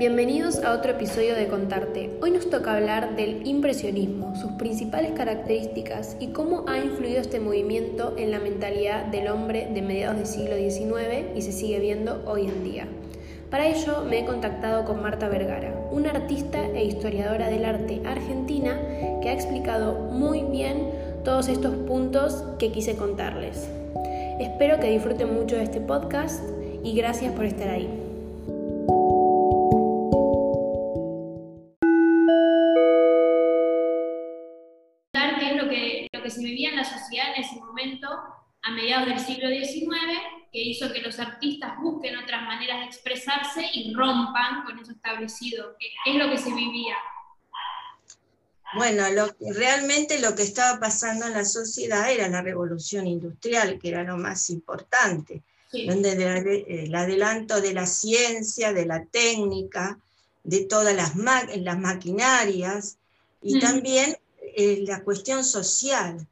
Bienvenidos a otro episodio de Contarte. Hoy nos toca hablar del impresionismo, sus principales características y cómo ha influido este movimiento en la mentalidad del hombre de mediados del siglo XIX y se sigue viendo hoy en día. Para ello me he contactado con Marta Vergara, una artista e historiadora del arte argentina que ha explicado muy bien todos estos puntos que quise contarles. Espero que disfruten mucho de este podcast y gracias por estar ahí. Mediados del siglo XIX, que hizo que los artistas busquen otras maneras de expresarse y rompan con eso establecido. ¿Qué, es lo que se vivía? Bueno, lo, realmente lo que estaba pasando en la sociedad era la revolución industrial, que era lo más importante, donde el, adelanto de la ciencia, de la técnica, de todas las, las maquinarias y también eh, la cuestión social,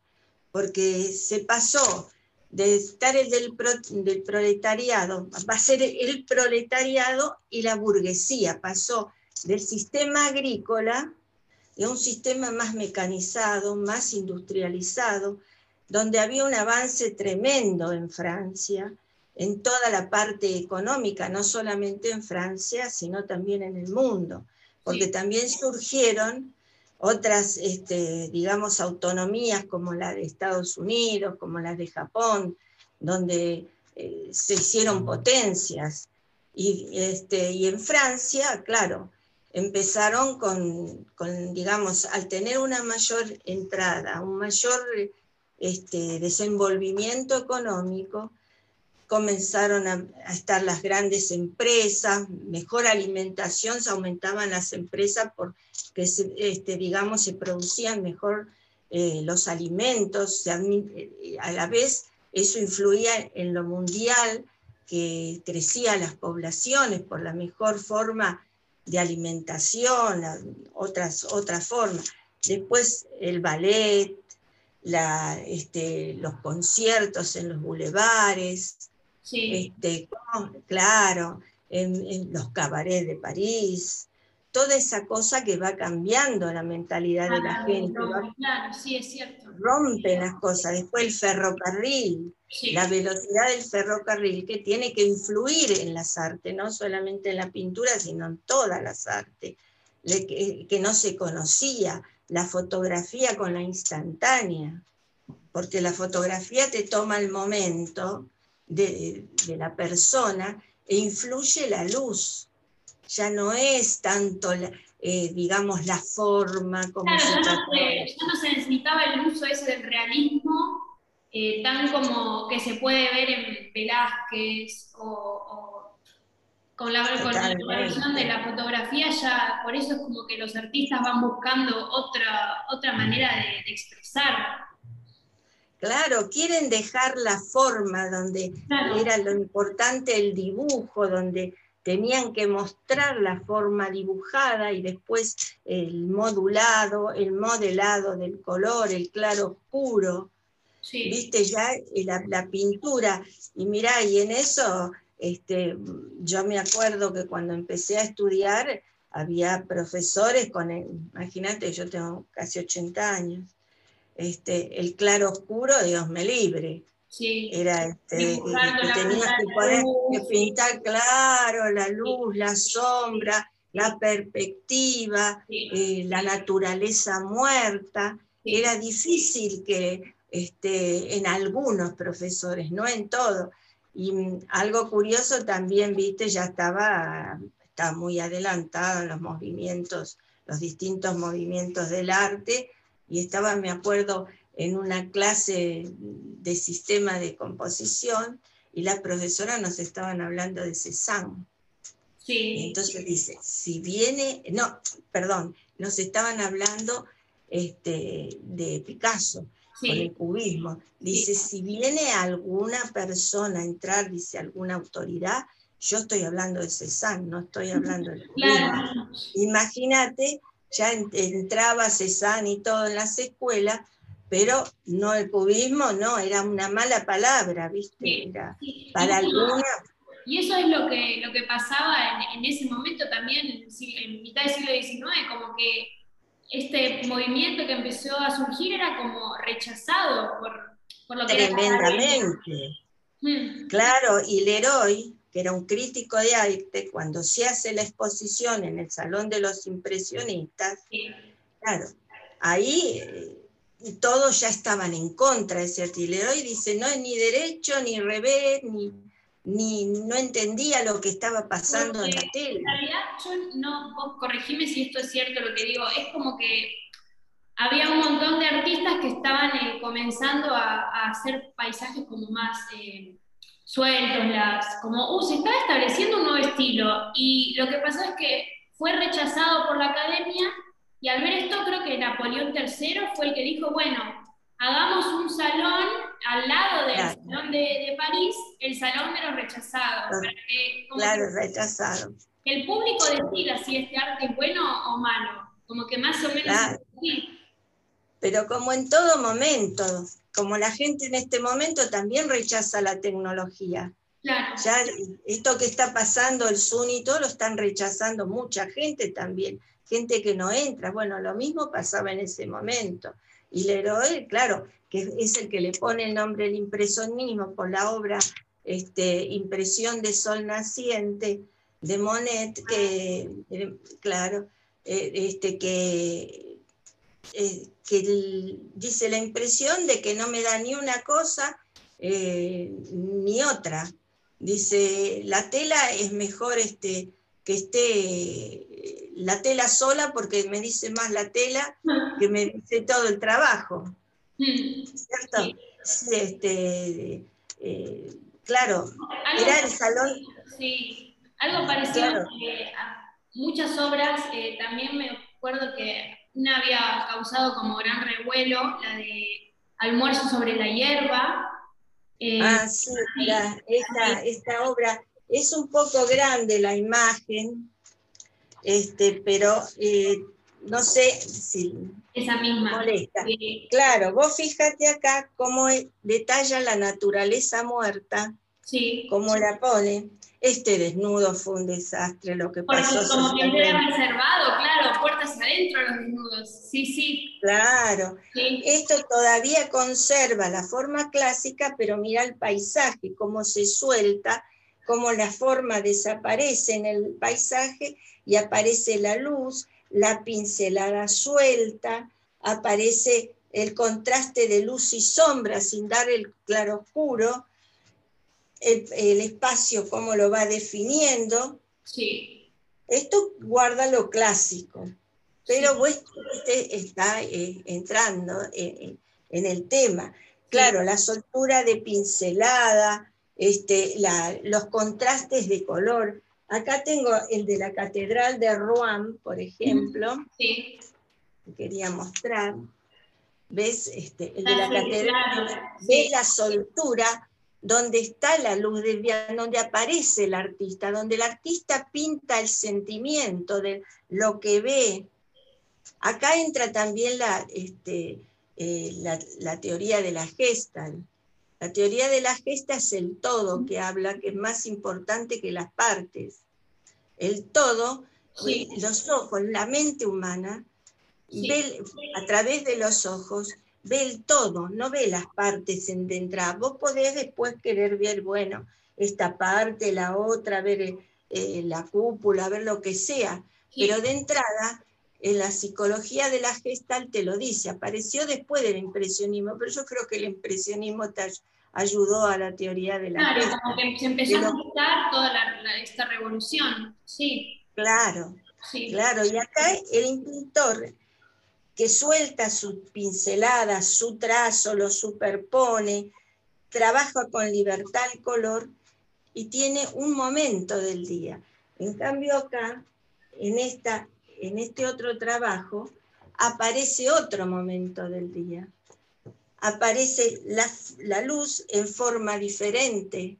porque se pasó de estar el del, del, proletariado, va a ser el proletariado y la burguesía, pasó del sistema agrícola a un sistema más mecanizado, más industrializado, donde había un avance tremendo en Francia, en toda la parte económica, no solamente en Francia, sino también en el mundo, porque también surgieron otras, este, digamos, autonomías como la de Estados Unidos, como las de Japón, donde eh, se hicieron potencias. Y, este, y en Francia, claro, empezaron con, digamos, al tener una mayor entrada, un mayor este, desenvolvimiento económico, comenzaron a, estar las grandes empresas, mejor alimentación, se aumentaban las empresas porque, este, digamos, se producían mejor eh, los alimentos, eh, a la vez eso influía en lo mundial, que crecían las poblaciones por la mejor forma de alimentación, otras, otras formas. Después el ballet, la, este, los conciertos en los bulevares, este, claro, en, los cabarets de París, toda esa cosa que va cambiando la mentalidad de la gente. claro, sí, es cierto. Rompen las cosas. Después el ferrocarril, la velocidad del ferrocarril que tiene que influir en las artes, no solamente en la pintura, sino en todas las artes, que, que no se conocía, la fotografía con la instantánea, porque la fotografía te toma el momento de, la persona e influye la luz. Ya no es tanto, eh, digamos, la forma como claro, ya, no se, necesitaba el uso ese del realismo, eh, tan como que se puede ver en Velázquez o, con la, con de la fotografía, ya por eso es como que los artistas van buscando otra, otra manera de, de expresar. Claro, quieren dejar la forma donde era lo importante el dibujo, donde tenían que mostrar la forma dibujada y después el modulado, el modelado del color, el claro oscuro. Viste ya la, pintura. Y mirá, y en eso este, yo me acuerdo que cuando empecé a estudiar había profesores con, imagínate, yo tengo casi 80 años, este, el claro oscuro, Dios me libre. Sí. Era este, que tenías que poder pintar claro la luz, la sombra, la perspectiva, eh, la naturaleza muerta. Era difícil que este, en algunos profesores, no en todos. Y mm, algo curioso también, viste, ya estaba, estaba muy adelantado en los movimientos, los distintos movimientos del arte, y estaba, me acuerdo, en una clase de sistema de composición y la profesora nos estaban hablando de Cézanne. Sí. entonces dice, si viene, no, perdón, nos estaban hablando este, de Picasso, con el cubismo. Dice, si viene alguna persona a entrar, dice alguna autoridad, yo estoy hablando de Cézanne, no estoy hablando de cubismo. Imagínate ya entraba Cézanne y todo en las escuelas, pero no el cubismo, no, era una mala palabra, ¿viste? Era, para algunas. Y eso es lo que, lo que pasaba en, ese momento también, en, mitad del siglo XIX, como que este movimiento que empezó a surgir era como rechazado por, por lo que Tremendamente. Hmm. Claro, y Leroy, que era un crítico de arte, cuando se hace la exposición en el Salón de los Impresionistas, claro, ahí todos ya estaban en contra de ese arte. Y Leroy dice, no es ni derecho, ni revés, ni ni no entendía lo que estaba pasando en la tele. En realidad, yo no, vos corregime si esto es cierto lo que digo, es como que había un montón de artistas que estaban eh, comenzando a, hacer paisajes como más eh, sueltos, las, como, uh, se está estableciendo un nuevo estilo. Y lo que pasó es que fue rechazado por la academia y al ver esto creo que Napoleón III fue el que dijo, bueno, hagamos un salón al lado del salón de, París, el salón de los rechazados. claro, rechazado. Que el público decida si este arte es bueno o malo, como que más o menos Pero como en todo momento, como la gente en este momento también rechaza la tecnología. Claro. Ya esto que está pasando, el Zoom y todo, lo están rechazando mucha gente también, gente que no entra. Bueno, lo mismo pasaba en ese momento. Y Leroy, claro, que es el que le pone el nombre del impresionismo por la obra este, Impresión de Sol Naciente de Monet, que, eh, claro, eh, este, que, eh, que dice la impresión de que no me da ni una cosa ni otra. Dice, la tela es mejor este, que esté la tela sola porque me dice más la tela que me dice todo el trabajo. ¿Cierto? Este, eh, claro, era el salón. Sí, algo parecido a muchas obras, eh, también me acuerdo que una había causado como gran revuelo, la de Almuerzo sobre la hierba. Eh, ah, sí, mira, esta, esta obra es un poco grande la imagen, este, pero eh, no sé si Esa misma. molesta. Claro, vos fíjate acá cómo detalla la naturaleza muerta, sí. cómo la pone. Este desnudo fue un desastre, lo que Porque pasó. Como que era reservado, claro, puertas adentro los desnudos. Sí, sí. Claro. Esto todavía conserva la forma clásica, pero mira el paisaje, cómo se suelta, cómo la forma desaparece en el paisaje y aparece la luz, la pincelada suelta, aparece el contraste de luz y sombra sin dar el claroscuro, el, el espacio cómo lo va definiendo. Sí. Esto guarda lo clásico, pero este está eh, entrando en, el tema. Claro, la soltura de pincelada, este, los contrastes de color, Acá tengo el de la Catedral de Rouen, por ejemplo. Sí. Quería mostrar. ¿Ves? Este, el de la Catedral. ¿Ves la soltura? Donde está la luz del día, donde aparece el artista, donde el artista pinta el sentimiento de lo que ve. Acá entra también la, este, eh, la, teoría de la Gestalt. La teoría de la gesta es el todo que habla, que es más importante que las partes. El todo, los ojos, la mente humana, ve, a través de los ojos, ve el todo, no ve las partes en de entrada. Vos podés después querer ver, bueno, esta parte, la otra, ver eh, la cúpula, ver lo que sea, pero de entrada en la psicología de la gestal te lo dice, apareció después del impresionismo, pero yo creo que el impresionismo te ayudó a la teoría de la Claro, como que se empezó a gustar toda esta revolución, sí. Claro, claro, y acá el pintor que suelta su pincelada, su trazo, lo superpone, trabaja con libertad el color y tiene un momento del día. En cambio acá, en esta en este otro trabajo aparece otro momento del día. Aparece la, luz en forma diferente,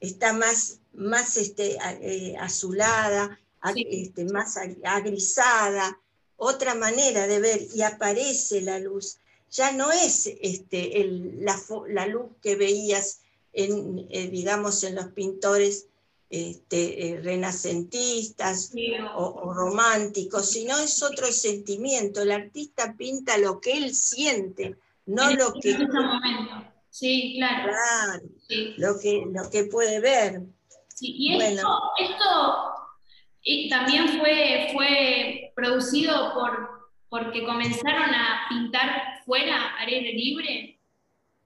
está más, más este, eh, azulada, este, más agrisada, otra manera de ver y aparece la luz. Ya no es este, la, luz que veías en, eh, digamos, en los pintores este, eh, renacentistas o, románticos, sino es otro sentimiento. El artista pinta lo que él siente, no lo que... Sí, claro. Lo, que, lo que puede ver. y esto, también fue, fue producido por, porque comenzaron a pintar fuera, al aire libre.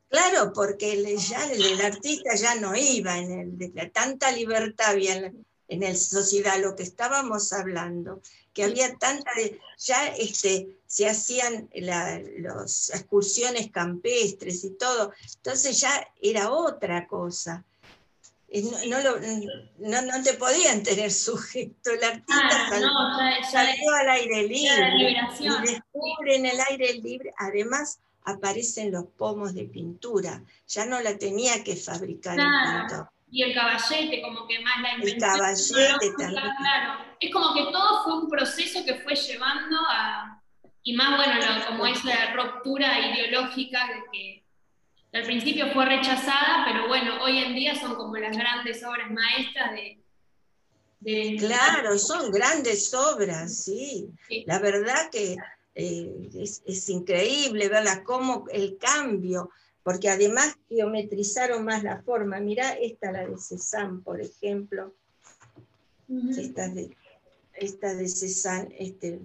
Claro, porque el, ya el, artista ya no iba, en el, de tanta libertad había en, la sociedad, lo que estábamos hablando, que había tanta, ya este, se hacían las excursiones campestres y todo, entonces ya era otra cosa. No, no, te podían tener sujeto, el artista ah, salió, al aire libre y descubre en el aire libre, además aparecen los pomos de pintura, ya no la tenía que fabricar el pintor. Y el caballete, como que más la invención. El caballete también. Claro. Es como que todo fue un proceso que fue llevando a, y más bueno, como esa ruptura ideológica que al principio fue rechazada, pero bueno, hoy en día son como las grandes obras maestras de... claro, son grandes obras, sí. La verdad que eh, es, increíble verla, cómo el cambio, porque además geometrizaron más la forma. Mirá esta, la de Cézanne, por ejemplo. Esta de, esta de Cézanne, este,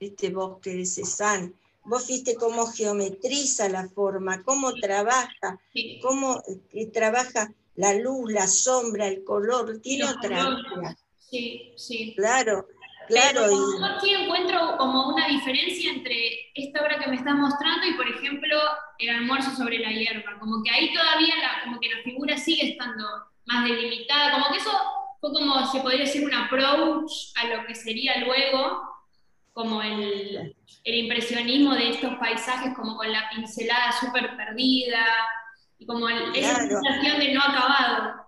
este bosque de Cézanne. Vos viste cómo geometriza la forma, cómo trabaja, cómo eh, trabaja la luz, la sombra, el color, tiene otra Sí, sí. Claro, claro. yo aquí encuentro como una diferencia entre esta obra que me estás mostrando y, por ejemplo, el almuerzo sobre la hierba. Como que ahí todavía la, como que la figura sigue estando más delimitada, como que eso fue como, se podría decir, un approach a lo que sería luego como el, impresionismo de estos paisajes, como con la pincelada súper perdida, y como esa sensación de no acabado.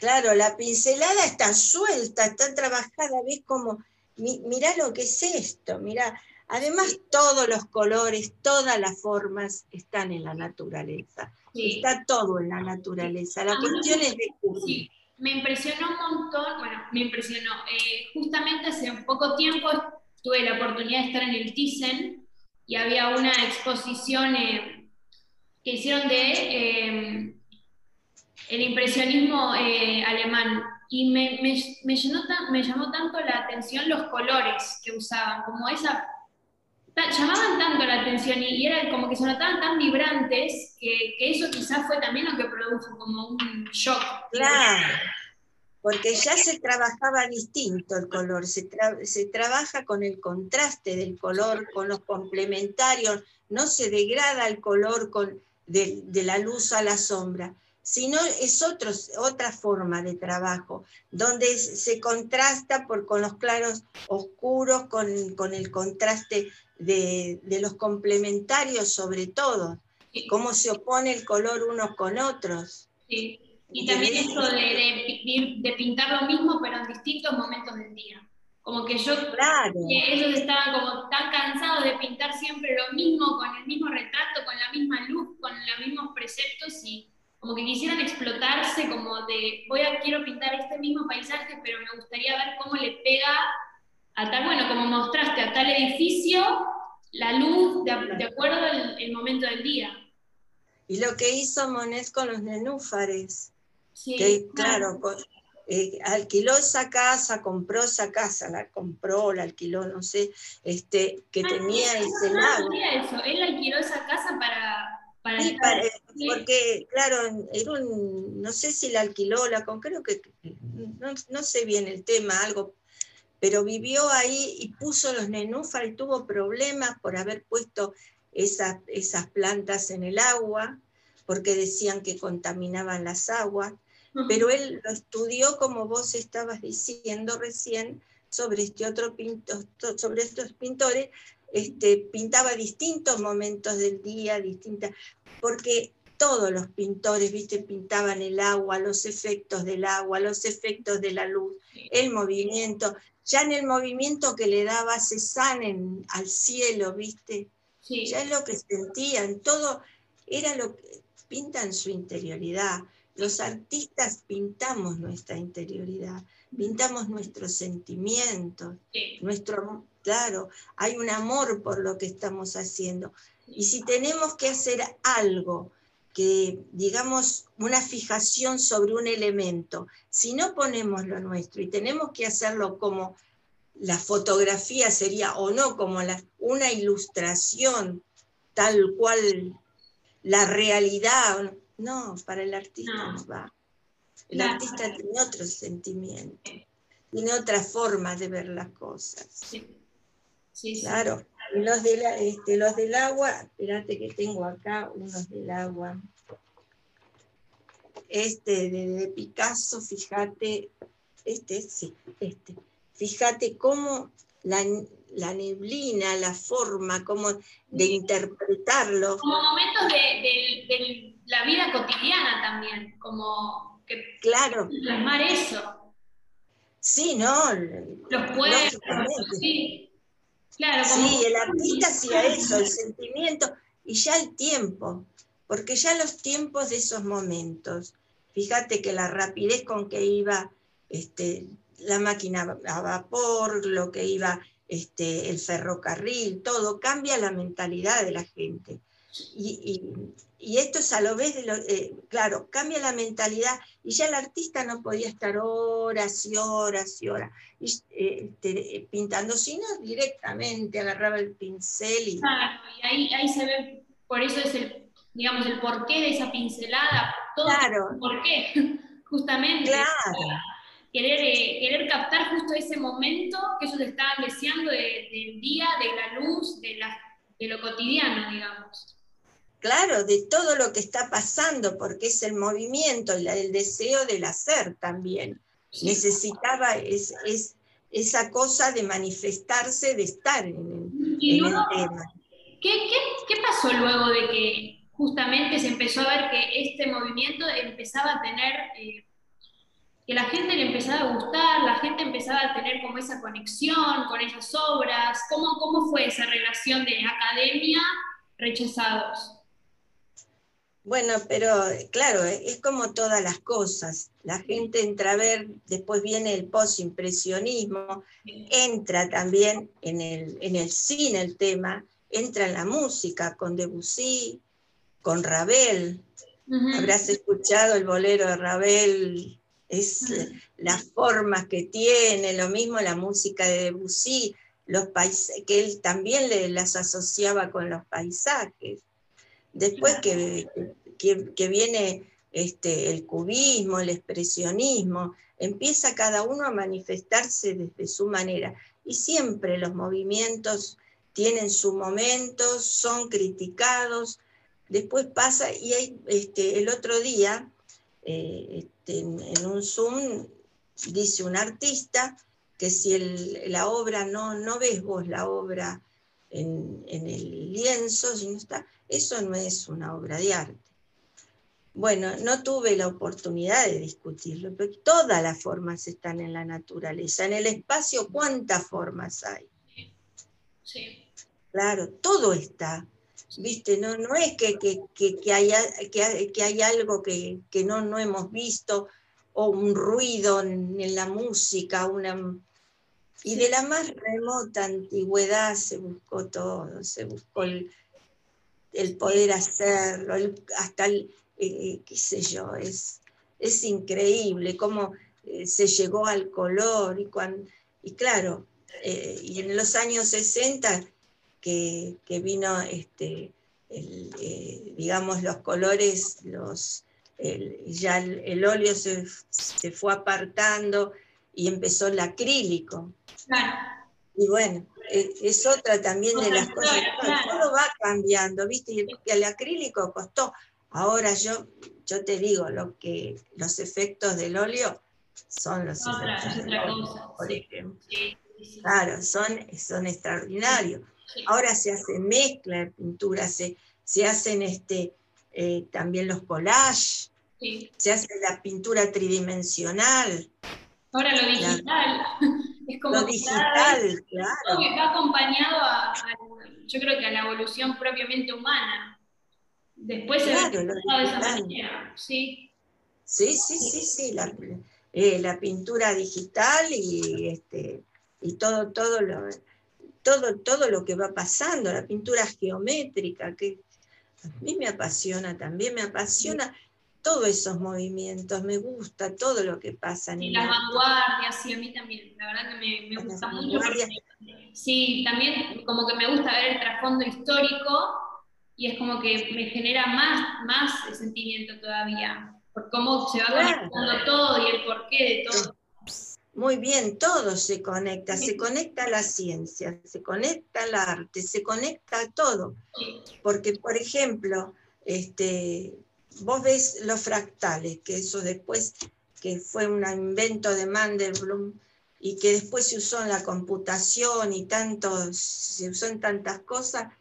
Claro, la pincelada está suelta, está trabajada, ves como, mirá lo que es esto, mirá. Además, todos los colores, todas las formas están en la naturaleza. Está todo en la naturaleza. La cuestión es de me impresionó un montón, bueno, me impresionó. Eh, justamente hace poco tiempo tuve la oportunidad de estar en el Thyssen y había una exposición eh, que hicieron de eh, el impresionismo eh, alemán y me, me, llenó me llamó tanto la atención los colores que usaban, como esa llamaban tanto la atención y, era como que se notaban tan vibrantes que, que, eso quizás fue también lo que produjo como un shock. Claro porque ya se trabajaba distinto el color, se, trabaja con el contraste del color, con los complementarios, no se degrada el color con, de, la luz a la sombra, sino es otro, otra forma de trabajo, donde se contrasta por, con los claros oscuros, con, con el contraste de, de, los complementarios sobre todo, cómo se opone el color unos con otros. Sí. Y también esto de, de, pintar lo mismo, pero en distintos momentos del día. Como que yo, claro. que ellos estaban como tan cansados de pintar siempre lo mismo, con el mismo retrato, con la misma luz, con los mismos preceptos y como que quisieran explotarse como de, voy a, quiero pintar este mismo paisaje, pero me gustaría ver cómo le pega a tal, bueno, como mostraste, a tal edificio, la luz de, acuerdo al el momento del día. Y lo que hizo Monet con los nenúfares, que claro, eh, alquiló esa casa, compró esa casa, la compró, la alquiló, no sé, este, que tenía ese lago. eso, él alquiló esa casa para... para, sí, porque, claro, era un, no sé si la alquiló, la creo que, no, sé bien el tema, algo, pero vivió ahí y puso los nenúfares y tuvo problemas por haber puesto esas, esas plantas en el agua, porque decían que contaminaban las aguas pero él lo estudió como vos estabas diciendo recién sobre este otro pintor, sobre estos pintores, este, pintaba distintos momentos del día, distintas, porque todos los pintores, viste, pintaban el agua, los efectos del agua, los efectos de la luz, el movimiento, ya en el movimiento que le daba Cézanne al cielo, viste, ya es lo que sentían, todo era lo que pintan su interioridad. Los artistas pintamos nuestra interioridad, pintamos nuestros sentimientos, nuestro, claro, hay un amor por lo que estamos haciendo. Y si tenemos que hacer algo que, digamos, una fijación sobre un elemento, si no ponemos lo nuestro y tenemos que hacerlo como la fotografía sería o no como la, una ilustración tal cual la realidad, no, para el artista no, va. El artista tiene otro sentimiento, tiene otra forma de ver las cosas. Sí. Claro. los, este, los del agua, espérate que tengo acá unos del agua. Este de, Picasso, fíjate, este, sí, este. Fíjate cómo la, neblina, la forma, cómo de interpretarlo. Como momentos de la vida cotidiana también, como que claro. plasmar eso. Sí, ¿no? Los pueblos, sí. Claro, sí, el artista hacía eso, el sentimiento y ya el tiempo, porque ya los tiempos de esos momentos, fíjate que la rapidez con que iba este, la máquina a vapor, lo que iba este, el ferrocarril, todo, cambia la mentalidad de la gente. Y, esto es a lo vez de lo, eh, claro, cambia la mentalidad y ya el artista no podía estar horas y horas y horas eh, este, pintando, sino directamente agarraba el pincel y... Claro, y ahí, ahí se ve, por eso es el, digamos, el porqué de esa pincelada, todo claro. el porqué, justamente. Claro. Querer, eh, querer captar justo ese momento que ellos estaban deseando del día, de la luz, de, la, de lo cotidiano, digamos claro, de todo lo que está pasando, porque es el movimiento, el, el deseo del hacer también. Necesitaba es, esa cosa de manifestarse, de estar en, el tema. ¿qué, pasó luego de que justamente se empezó a ver que este movimiento empezaba a tener, eh, que la gente le empezaba a gustar, la gente empezaba a tener como esa conexión con esas obras? ¿Cómo, cómo fue esa relación de academia rechazados? Bueno, pero claro, es como todas las cosas. La gente entra a ver, después viene el postimpresionismo, entra también en el, en el cine el tema, entra en la música con Debussy, con Ravel. Habrás escuchado el bolero de Ravel, es las formas que tiene, lo mismo la música de Debussy, los que él también las asociaba con los paisajes. Después que, que, viene este, el cubismo, el expresionismo, empieza cada uno a manifestarse desde su manera. Y siempre los movimientos tienen su momento, son criticados, después pasa, y hay, este, el otro día, eh, este, en un Zoom, dice un artista que si la obra no, no ves vos la obra en, el lienzo, si está, eso no es una obra de arte. Bueno, no tuve la oportunidad de discutirlo, pero todas las formas están en la naturaleza. En el espacio, ¿cuántas formas hay? Sí. Claro, todo está. ¿Viste? No, no es que, que, haya, que, hay algo que, no, no hemos visto o un ruido en, la música, una, y de la más remota antigüedad se buscó todo, se buscó el, poder hacerlo, hasta el, eh, qué sé yo, es, es increíble cómo eh, se llegó al color y, y claro, eh, y en los años 60 que, vino este, digamos los colores, los, ya el, óleo se, se fue apartando y empezó el acrílico. Y bueno, e, es, otra también de las cosas. Todo va cambiando, ¿viste? Y el, acrílico costó. Ahora yo, yo te digo, lo que, los efectos del óleo son los efectos del óleo, por ejemplo. Claro, son, son extraordinarios. Ahora se hace mezcla de pintura, se, se hacen este, eh, también los collages, se hace la pintura tridimensional. Ahora lo digital. Es como lo digital, claro. Que está acompañado a, yo creo que a la evolución propiamente humana. Después se ve de esa manera, sí. Sí, sí, sí, sí, la, eh, la pintura digital y, este, y todo, todo, lo, todo, todo lo que va pasando, la pintura geométrica, que a mí me apasiona también, me apasiona todos esos movimientos, me gusta todo lo que pasa. En y las vanguardias, sí, a mí también, la verdad que me, me gusta mucho. sí, también como que me gusta ver el trasfondo histórico y es como que me genera más, más sentimiento todavía, por cómo se va conectando todo y el porqué de todo. Muy bien, todo se conecta, se conecta a la ciencia, se conecta al arte, se conecta a todo. Porque, por ejemplo, este, vos ves los fractales, que eso después, que fue un invento de Mandelbrot y que después se usó en la computación y tanto, se usó en tantas cosas,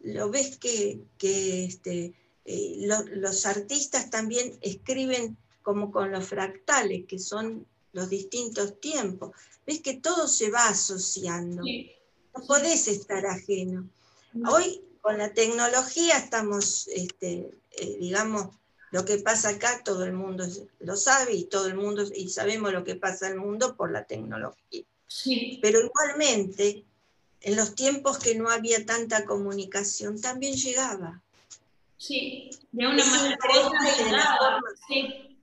lo ves que, este, eh, los artistas también escriben como con los fractales, que son los distintos tiempos. Ves que todo se va asociando. No podés estar ajeno. Hoy con la tecnología estamos, este, eh, digamos, lo que pasa acá todo el mundo lo sabe y todo el mundo, y sabemos lo que pasa el mundo por la tecnología. Pero igualmente, en los tiempos que no había tanta comunicación, también llegaba. Sí, de una manera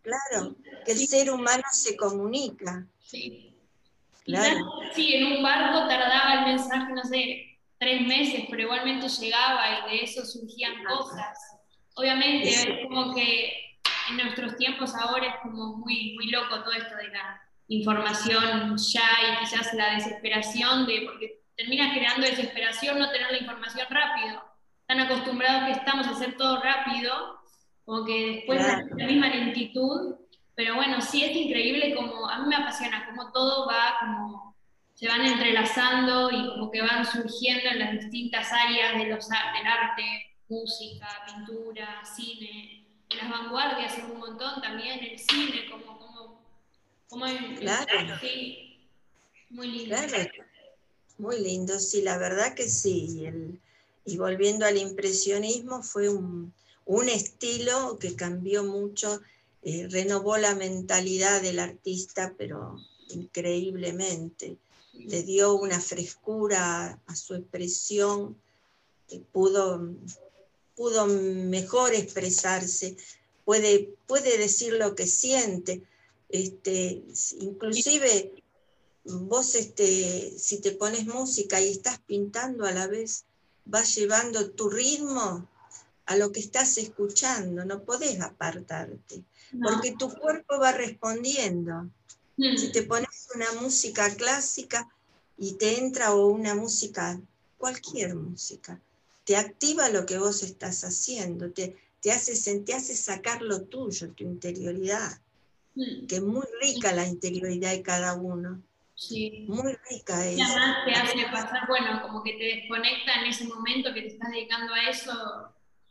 Claro, que el ser humano se comunica. Sí. Claro. Sí, en un barco tardaba el mensaje, no sé, tres meses, pero igualmente llegaba y de eso surgían cosas. Obviamente es como que en nuestros tiempos ahora es como muy, muy loco todo esto de la información ya y quizás la desesperación de, porque termina generando desesperación no tener la información rápido. Tan acostumbrados que estamos a hacer todo rápido como que después la misma lentitud, pero bueno, sí es increíble como, a mí me apasiona, como todo va como, se van entrelazando y como que van surgiendo en las distintas áreas de los, del arte, música, pintura, cine, en las vanguardias es un montón también, el cine, como, como, como claro. sí, muy lindo. Muy lindo, sí, la verdad que sí. y volviendo al impresionismo, fue un, un estilo que cambió mucho, eh, renovó la mentalidad del artista, pero increíblemente. Le dio una frescura a, su expresión, pudo, pudo mejor expresarse, puede, puede decir lo que siente. Este, inclusive vos este, si te pones música y estás pintando a la vez, vas llevando tu ritmo a lo que estás escuchando, no podés apartarte, porque tu cuerpo va respondiendo. Mm. Si te pones una música clásica y te entra o una música, cualquier música, te activa lo que vos estás haciendo, te, te, hace, te hace sacar lo tuyo, tu interioridad, mm. que es muy rica la interioridad de cada uno. Sí. Muy rica es. Y además te hace pasar, bueno, como que te desconecta en ese momento que te estás dedicando a eso,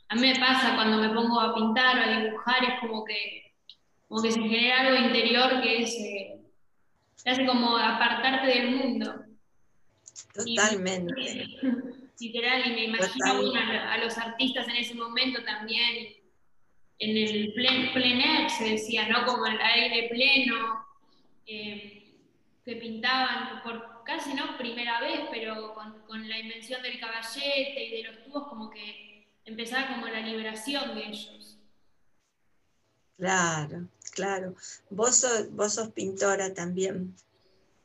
a mí me pasa cuando me pongo a pintar o a dibujar, es como que, como que se genera algo interior que es, eh, hace como apartarte del mundo. Totalmente. literal, y me imagino a, los artistas en ese momento también, en el plen, plener se decía, ¿no? Como el aire pleno, eh, que pintaban por casi no primera vez, pero con, con la invención del caballete y de los tubos, como que empezaba como la liberación de ellos. Claro, claro. Vos sos, vos sos pintora también.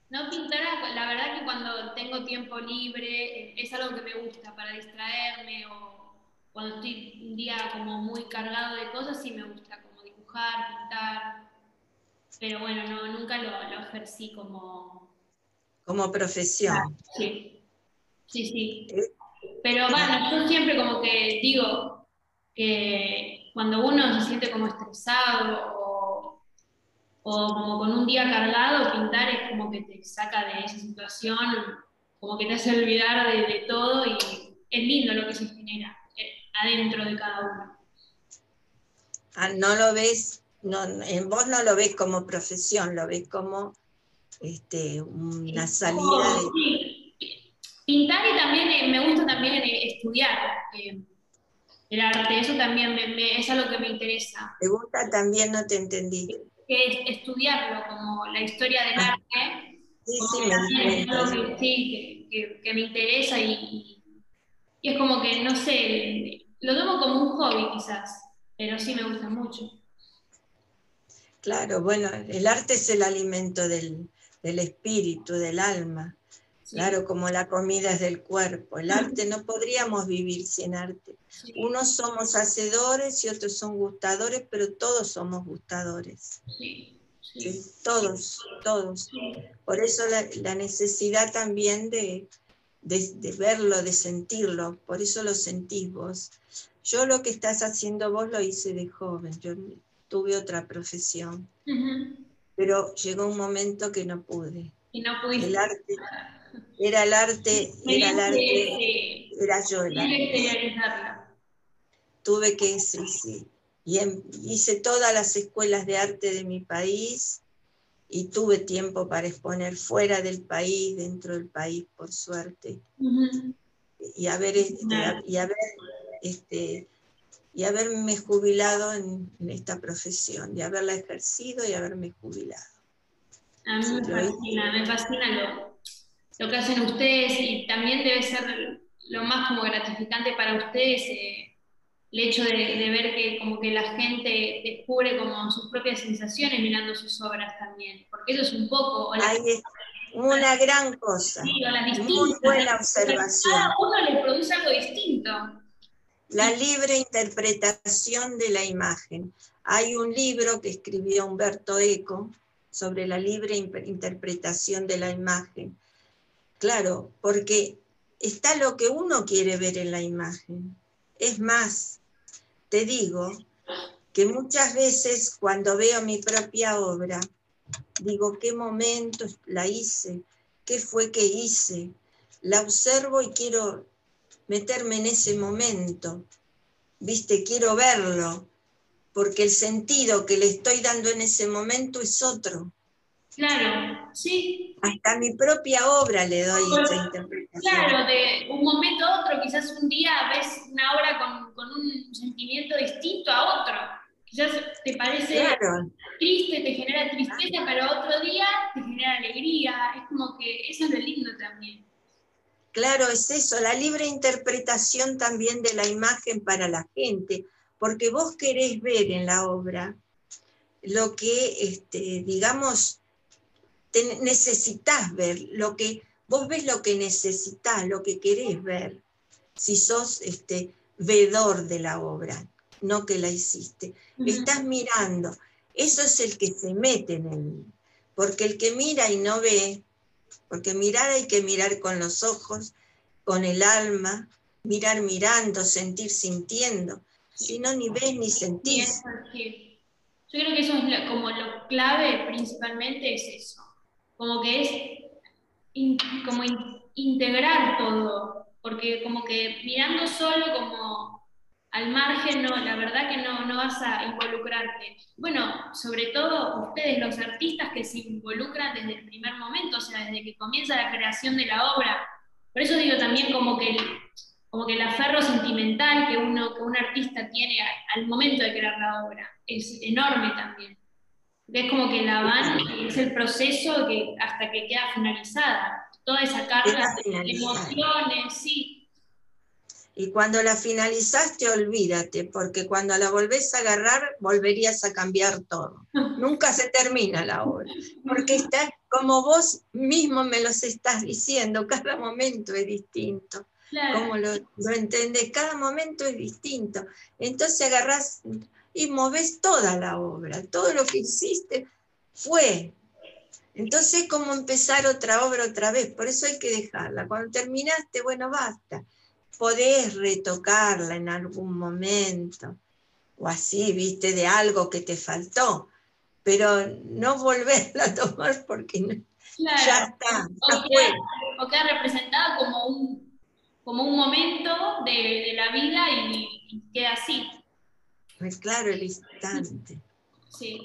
No pintora, la verdad que cuando tengo tiempo libre eh, es algo que me gusta para distraerme o cuando estoy un día como muy cargado de cosas sí me gusta como dibujar, pintar. Pero bueno, no, nunca lo, lo ejercí como... Como profesión. Sí, sí, sí. Eh, pero bueno, yo siempre como que digo que cuando uno se siente como estresado como con un día cargado, pintar es como que te saca de esa situación, como que te hace olvidar de, todo y es lindo lo que se genera eh, adentro de cada uno. Ah, no lo ves, no, en vos no lo ves como profesión, lo ves como este, una salida de Pintar y también eh, me gusta también eh, estudiar. Eh, el arte, eso también me, es algo que me interesa. ¿Te gusta también? No te entendí. Que es estudiarlo, como la historia del ah. arte. Sí, es algo que, sí, que, me interesa y, y, es como que, no sé, lo tomo como un hobby quizás, pero sí me gusta mucho. Claro, bueno, el arte es el alimento del, del espíritu, del alma. Claro, como la comida es del cuerpo. El arte no podríamos vivir sin arte. Unos somos hacedores y otros son gustadores, pero todos somos gustadores. Sí, todos, todos. Por eso la, necesidad también de, de, verlo, de sentirlo. Por eso lo sentís vos. Yo lo que estás haciendo vos lo hice de joven. Yo tuve otra profesión. Pero llegó un momento que no pude. Y no pudiste. El arte era el arte, era el arte, era yo el arte. Tuve que, sí, sí. Y hice todas las escuelas de arte de mi país y tuve tiempo para exponer fuera del país, dentro del país, por suerte. Y haber, este, y haber este, y haberme jubilado en, esta profesión, de haberla ejercido y haberme jubilado. A mí me fascina, me fascina lo, lo que hacen ustedes y también debe ser lo más como gratificante para ustedes eh, el hecho de, ver que como que la gente descubre como sus propias sensaciones mirando sus obras también, porque eso es un poco... una gran cosa, muy buena observación. Cada uno le produce algo distinto. La libre interpretación de la imagen. Hay un libro que escribió Humberto Eco sobre la libre interpretación de la imagen Claro, porque está lo que uno quiere ver en la imagen. Es más, te digo que muchas veces cuando veo mi propia obra, digo, ¿qué momento la hice? ¿Qué fue que hice? La observo y quiero meterme en ese momento, ¿viste? Quiero verlo, porque el sentido que le estoy dando en ese momento es otro. Claro, sí. Hasta mi propia obra le doy esa interpretación. Claro, de un momento a otro, quizás un día ves una obra con, un sentimiento distinto a otro. Quizás te parece triste, te genera tristeza, pero otro día te genera alegría. Es como que eso es lo lindo también. Claro, es eso, la libre interpretación también de la imagen para la gente, porque vos querés ver en la obra lo que, este, digamos, necesitas ver, lo que, vos ves lo que necesitas, lo que querés ver, si sos este, vedor de la obra, no que la hiciste. Estás mirando, eso es el que se mete en el, porque el que mira y no ve, porque mirar hay que mirar con los ojos, con el alma, mirar mirando, sentir sintiendo, si no ni ves ni sentís. Yo creo que eso es como lo clave principalmente es eso, como que es como integrar todo, porque como que mirando solo como al margen, no, la verdad que no, no vas a involucrarte. Bueno, sobre todo ustedes, los artistas que se involucran desde el primer momento, o sea, desde que comienza la creación de la obra. Por eso digo también como que el, como que el aferro sentimental que, uno, que un artista tiene al momento de crear la obra es enorme también. Es como que la van, es el proceso que, hasta que queda finalizada. Toda esa carga de emociones, sí. Y cuando la finalizaste, olvídate, porque cuando la volvés a agarrar, volverías a cambiar todo. Nunca se termina la obra, porque está como vos mismo me los estás diciendo, cada momento es distinto. Como lo, lo entendés, cada momento es distinto. Entonces agarrás y moves toda la obra, todo lo que hiciste fue. Entonces, ¿cómo empezar otra obra otra vez? Por eso hay que dejarla. Cuando terminaste, bueno, basta. Podés retocarla en algún momento, o así, viste, de algo que te faltó, pero no volverla a tomar porque ya está. o, queda, representado como un, como un momento de, la vida y queda así. Pues claro, el instante.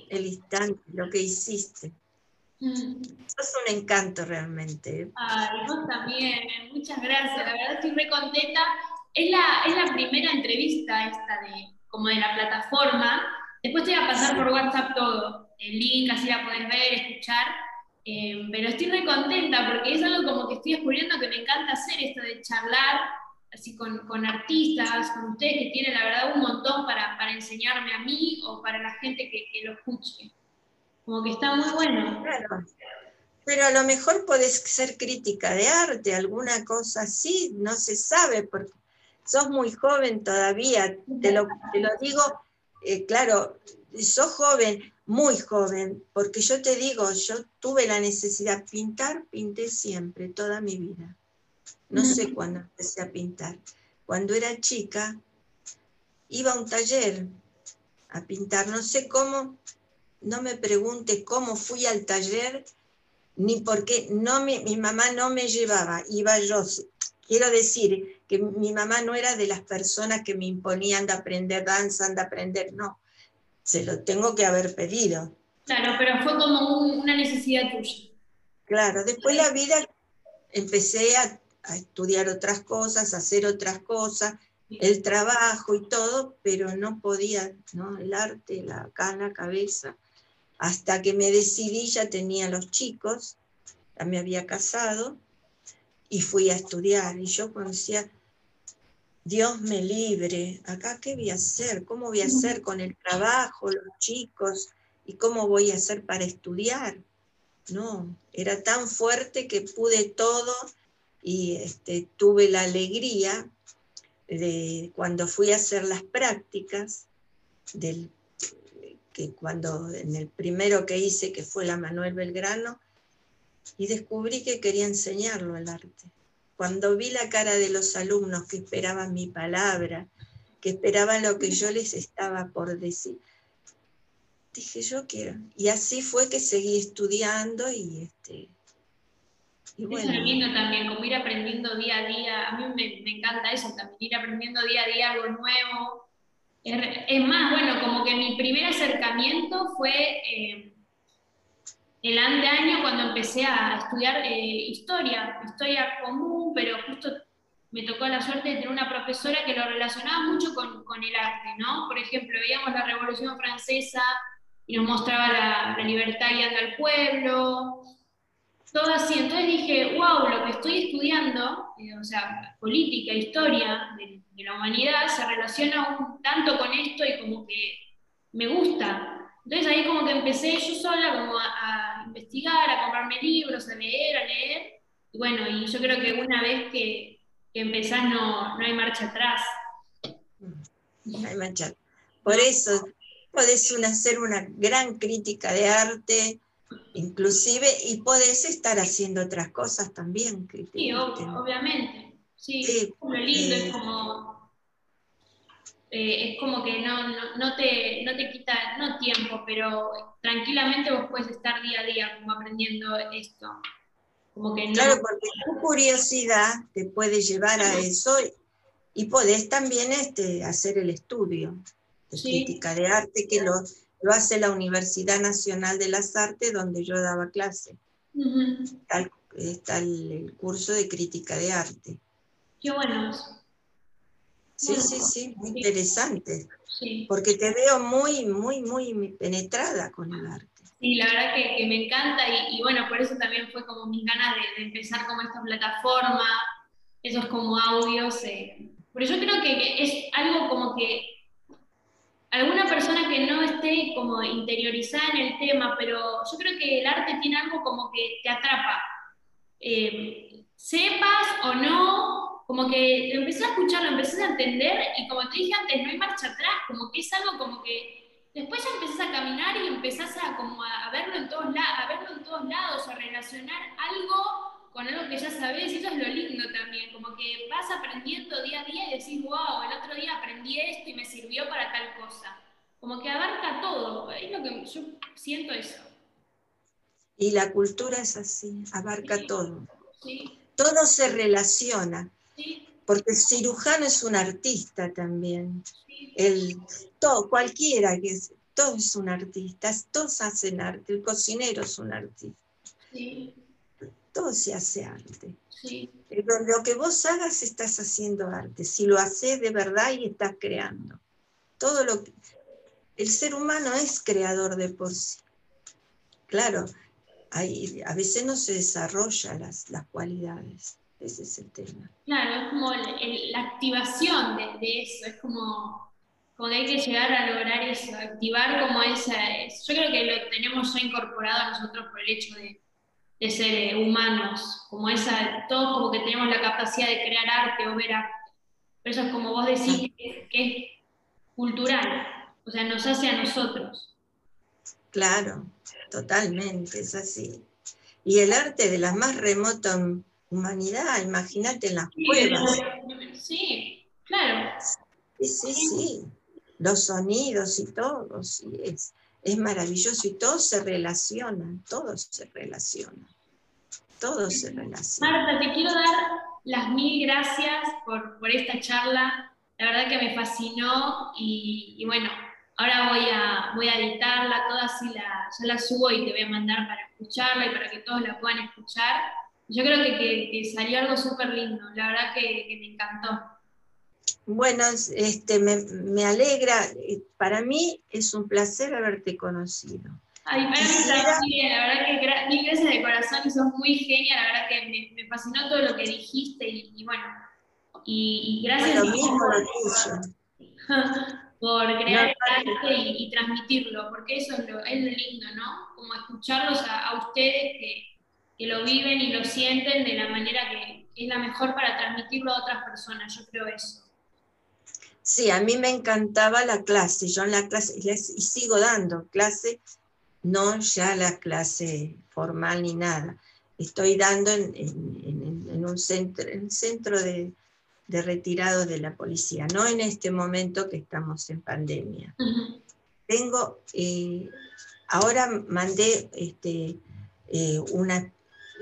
El instante, lo que hiciste. Mm. Sos un encanto realmente. Ay, vos también, muchas gracias. La verdad estoy muy contenta es la, es la primera entrevista esta de, como de la plataforma. Después te voy a pasar por WhatsApp todo, el link, así la podés ver, escuchar. Eh, pero estoy muy contenta porque es algo como que estoy descubriendo que me encanta hacer esto de charlar así con, con artistas, con ustedes que tienen la verdad un montón para, para enseñarme a mí o para la gente que, que, lo escuche. Como que está muy bueno. Claro. Pero a lo mejor podés ser crítica de arte, alguna cosa así, no se sabe, porque sos muy joven todavía, te lo, te lo digo, eh, claro, sos joven, muy joven, porque yo te digo, yo tuve la necesidad, pintar, pinté siempre, toda mi vida. No sé cuándo empecé a pintar. Cuando era chica, iba a un taller a pintar, no sé cómo, no me pregunte cómo fui al taller, ni por qué, no mi mamá no me llevaba, iba yo. Quiero decir que mi mamá no era de las personas que me imponían de aprender danza, de aprender, no se lo tengo que haber pedido. Claro, pero fue como una necesidad tuya. Claro, después la vida empecé a, estudiar otras cosas, a hacer otras cosas, el trabajo y todo, pero no podía, ¿no? El arte, la, acá en la cabeza. Hasta que me decidí, ya tenía los chicos, ya me había casado, y fui a estudiar. Y yo conocía, Dios me libre, acá qué voy a hacer, cómo voy a hacer con el trabajo, los chicos, y cómo voy a hacer para estudiar. No, era tan fuerte que pude todo y este, tuve la alegría de cuando fui a hacer las prácticas, del, que cuando en el primero que hice, que fue la Manuel Belgrano, y descubrí que quería enseñarlo el arte. Cuando vi la cara de los alumnos que esperaban mi palabra, que esperaban lo que yo les estaba por decir, dije yo quiero. Y así fue que seguí estudiando y este. Y bueno. Es lindo también, como ir aprendiendo día a día. A mí me, encanta eso también, ir aprendiendo día a día algo nuevo. Es, más, bueno, como que mi primer acercamiento fue eh, el año cuando empecé a estudiar eh, historia, historia común, pero justo me tocó la suerte de tener una profesora que lo relacionaba mucho con, con el arte, ¿no? Por ejemplo, veíamos la Revolución Francesa y nos mostraba la, la libertad guiando al pueblo, todo así. Entonces dije, wow, lo que estoy estudiando, eh, o sea, política, historia de, la humanidad, se relaciona un tanto con esto y como que me gusta. Entonces ahí como que empecé yo sola como a, investigar, a comprarme libros, a leer, a leer. Y bueno, y yo creo que una vez que, que empezás no, no, hay marcha atrás. No hay marcha. Por eso podés hacer una gran crítica de arte, inclusive, y podés estar haciendo otras cosas también. Sí, obviamente. Sí, sí, lo lindo es eh, como eh, es como que no, no, te, no te quita, no tiempo, pero tranquilamente vos puedes estar día a día como aprendiendo esto. Como que Claro, porque tu curiosidad te puede llevar a eso y podés también este, hacer el estudio de crítica de arte que lo, lo, hace la Universidad Nacional de las Artes donde yo daba clase. está, el, curso de crítica de arte. Qué bueno. Sí, sí, sí, muy interesante. Porque te veo muy, muy, muy penetrada con el arte. Sí, la verdad que, me encanta y, bueno, por eso también fue como mis ganas de, empezar como esta plataforma, esos como audios. Eh. Pero yo creo que es algo como que alguna persona que no esté como interiorizada en el tema, pero yo creo que el arte tiene algo como que te atrapa. Eh, sepas o no, como que lo empecé a escuchar, lo empecé a entender y como te dije antes, no hay marcha atrás, como que es algo como que después ya empezás a caminar y empezás a, como a, verlo en todos a verlo en todos lados, a relacionar algo con algo que ya sabes, y eso es lo lindo también, como que vas aprendiendo día a día y decís, wow, el otro día aprendí esto y me sirvió para tal cosa. Como que abarca todo, es lo que yo siento eso. Y la cultura es así, abarca todo. Sí. Todo se relaciona. Porque el cirujano es un artista también. El, todo, cualquiera que es, todo un artista, todos hacen arte, el cocinero es un artista. Todo se hace arte. Lo que vos hagas estás haciendo arte, si lo haces de verdad y estás creando. Todo lo el ser humano es creador de por sí. Claro, a veces no se desarrollan las, las cualidades. Ese es el tema. Claro, es como la activación de, eso, es como, como que hay que llegar a lograr eso, activar como esa... Yo creo que lo tenemos ya incorporado a nosotros por el hecho de, de ser eh, humanos, como esa, todos como que tenemos la capacidad de crear arte o ver arte. Pero eso es como vos decís, que, es cultural, o sea, nos hace a nosotros. Claro, totalmente, es así. Y el arte de la más remota humanidad, imagínate en las cuevas. Sí, claro. Sí, sí, sí. Los sonidos y todo, sí, es, es maravilloso y todo se relaciona, todo se relaciona, todo se relaciona. Marta, te quiero dar las mil gracias por, esta charla, la verdad que me fascinó y, bueno, ahora voy a, voy a editarla toda, así la, ya la subo y te voy a mandar para escucharla y para que todos la puedan escuchar. Yo creo que, salió algo súper lindo, la verdad que me encantó. Bueno, este, me, alegra, eh, para mí es un placer haberte conocido. Ay, para mí también, la verdad que mil gracias de corazón y sos muy genia, la verdad que me, fascinó todo lo que dijiste y, bueno, y, gracias lo mismo por crear arte y, transmitirlo, porque eso es lo, es lindo, ¿no? Como escucharlos a, ustedes que, que, lo viven y lo sienten de la manera que es la mejor para transmitirlo a otras personas, yo creo eso. Sí, a mí me encantaba la clase. Yo en la clase, y sigo dando clase, no ya la clase formal ni nada. Estoy dando en, un centro, en centro de, retirados de la policía, no en este momento que estamos en pandemia. Tengo, eh, ahora mandé este, eh, una,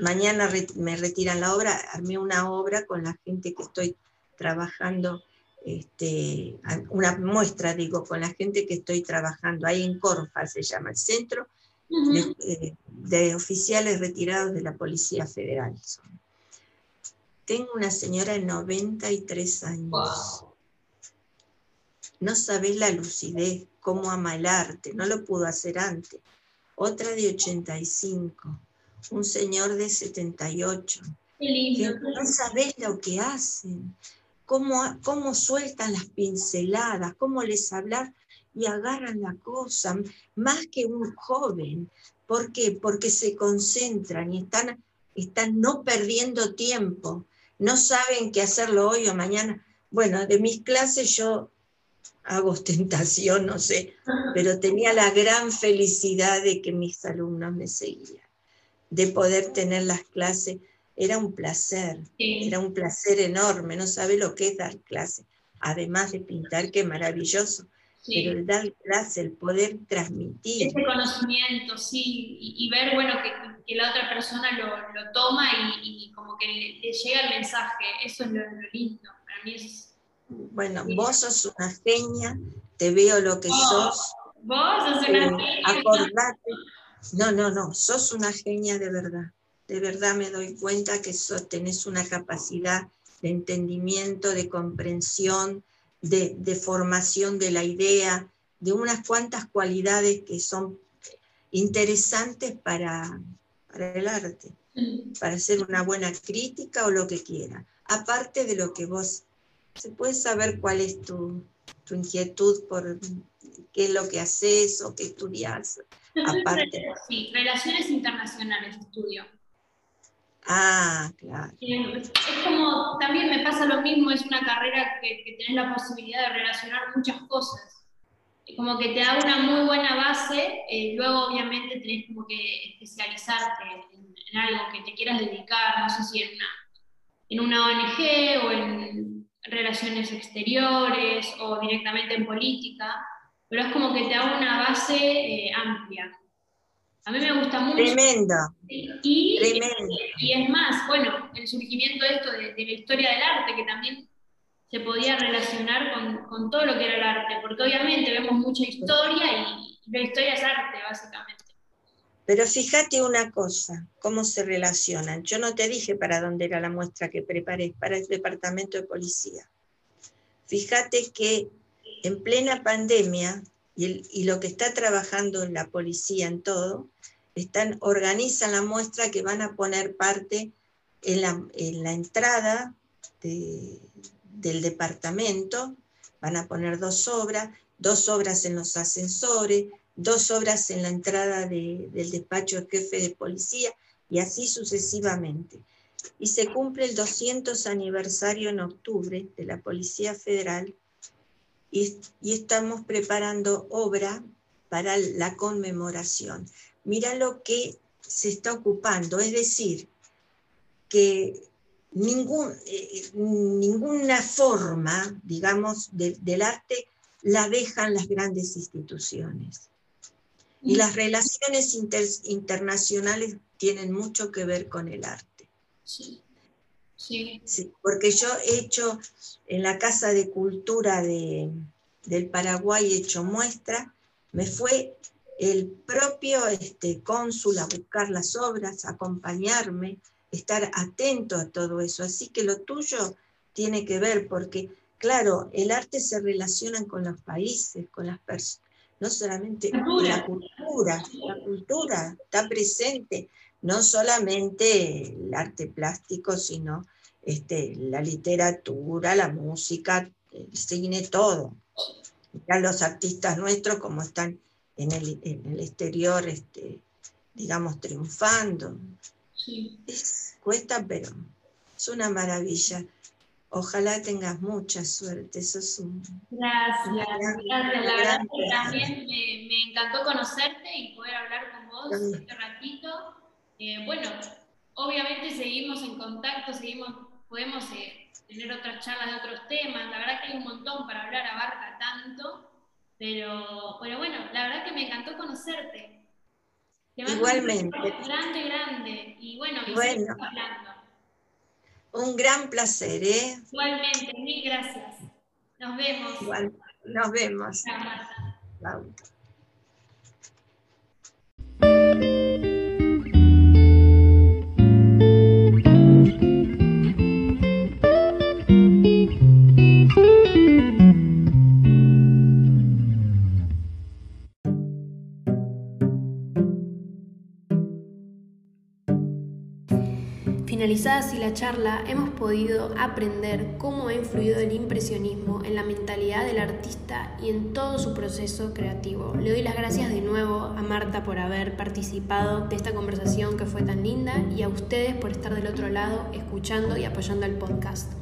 mañana me retiran la obra, armé una obra con la gente que estoy trabajando este, una muestra, digo, con la gente que estoy trabajando, ahí en Corfa se llama el Centro eh, de, Oficiales Retirados de la Policía Federal. Tengo una señora de 93 años. No sabés la lucidez, cómo ama el arte, no lo pudo hacer antes. Otra de 85, un señor de 78. no sabés lo que hacen cómo, sueltan las pinceladas, cómo les hablar y agarran la cosa, más que un joven. ¿Por qué? Porque se concentran y están, están no perdiendo tiempo, no saben qué hacerlo hoy o mañana. Bueno, de mis clases yo hago ostentación, no sé, pero tenía la gran felicidad de que mis alumnos me seguían, de poder tener las clases era un placer, era un placer enorme, no sabe lo que es dar clase, además de pintar, qué maravilloso, pero el dar clase, el poder transmitir. Ese conocimiento, sí, y, ver, bueno, que, la otra persona lo, toma y, como que le, llega el mensaje, eso es lo, lindo, para mí es... Bueno, vos sos una genia, te veo lo que sos. Vos sos una eh, genia. Acordate, no, no, no, sos una genia de verdad de verdad me doy cuenta que tenés una capacidad de entendimiento, de comprensión, de, formación de la idea, de unas cuantas cualidades que son interesantes para, el arte, para hacer una buena crítica o lo que quiera. Aparte de lo que vos, se puede saber cuál es tu, tu inquietud por qué es lo que haces o qué estudias. Aparte. Sí, relaciones internacionales estudio. Ah, claro. Es como, también me pasa lo mismo, es una carrera que, que tenés la posibilidad de relacionar muchas cosas. Como que te da una muy buena base, eh, luego obviamente tenés como que especializarte en, algo que te quieras dedicar, no sé si en una, en una ONG o en relaciones exteriores o directamente en política, pero es como que te da una base eh, amplia. A mí me gusta mucho. Tremendo. Y, y es más, bueno, el surgimiento de esto de, la historia del arte, que también se podía relacionar con, todo lo que era el arte, porque obviamente vemos mucha historia y, la historia es arte, básicamente. Pero fíjate una cosa, cómo se relacionan. Yo no te dije para dónde era la muestra que preparé, para el departamento de policía. Fíjate que en plena pandemia, y, lo que está trabajando la policía en todo, están, organizan la muestra que van a poner parte en la, entrada del departamento, van a poner dos obras, dos obras en los ascensores, dos obras en la entrada del despacho del jefe de policía y así sucesivamente. Y se cumple el 200 aniversario en octubre de la Policía Federal y, estamos preparando obra para la conmemoración. Mira lo que se está ocupando, es decir, que eh, ninguna forma, digamos, del arte la dejan las grandes instituciones. Y las relaciones internacionales tienen mucho que ver con el arte. Sí. Sí. porque yo he hecho en la Casa de Cultura de, del Paraguay, he hecho muestra, me fue el propio este, cónsul a buscar las obras, acompañarme, estar atento a todo eso. Así que lo tuyo tiene que ver, porque claro, el arte se relaciona con los países, con las personas no solamente la cultura, la cultura está presente, no solamente el arte plástico, sino este, la literatura, la música, el cine, todo. Ya los artistas nuestros como están en el, exterior, este, digamos, triunfando. cuesta, pero es una maravilla. Ojalá tengas mucha suerte, eso es un... Gracias, gracias. La verdad que también me, encantó conocerte y poder hablar con vos este ratito. Eh, bueno, obviamente seguimos en contacto, seguimos, podemos eh, tener otras charlas de otros temas. La verdad que hay un montón para hablar, abarca tanto. Pero, pero bueno, la verdad que me encantó conocerte. Igualmente. grande, grande. Y bueno, y bueno. hablando. Un gran placer, ¿eh? Igualmente, mil gracias. Nos vemos. Igual, nos vemos. Chao, La charla, hemos podido aprender cómo ha influido el impresionismo en la mentalidad del artista y en todo su proceso creativo. Le doy las gracias de nuevo a Marta por haber participado de esta conversación que fue tan linda y a ustedes por estar del otro lado escuchando y apoyando el podcast.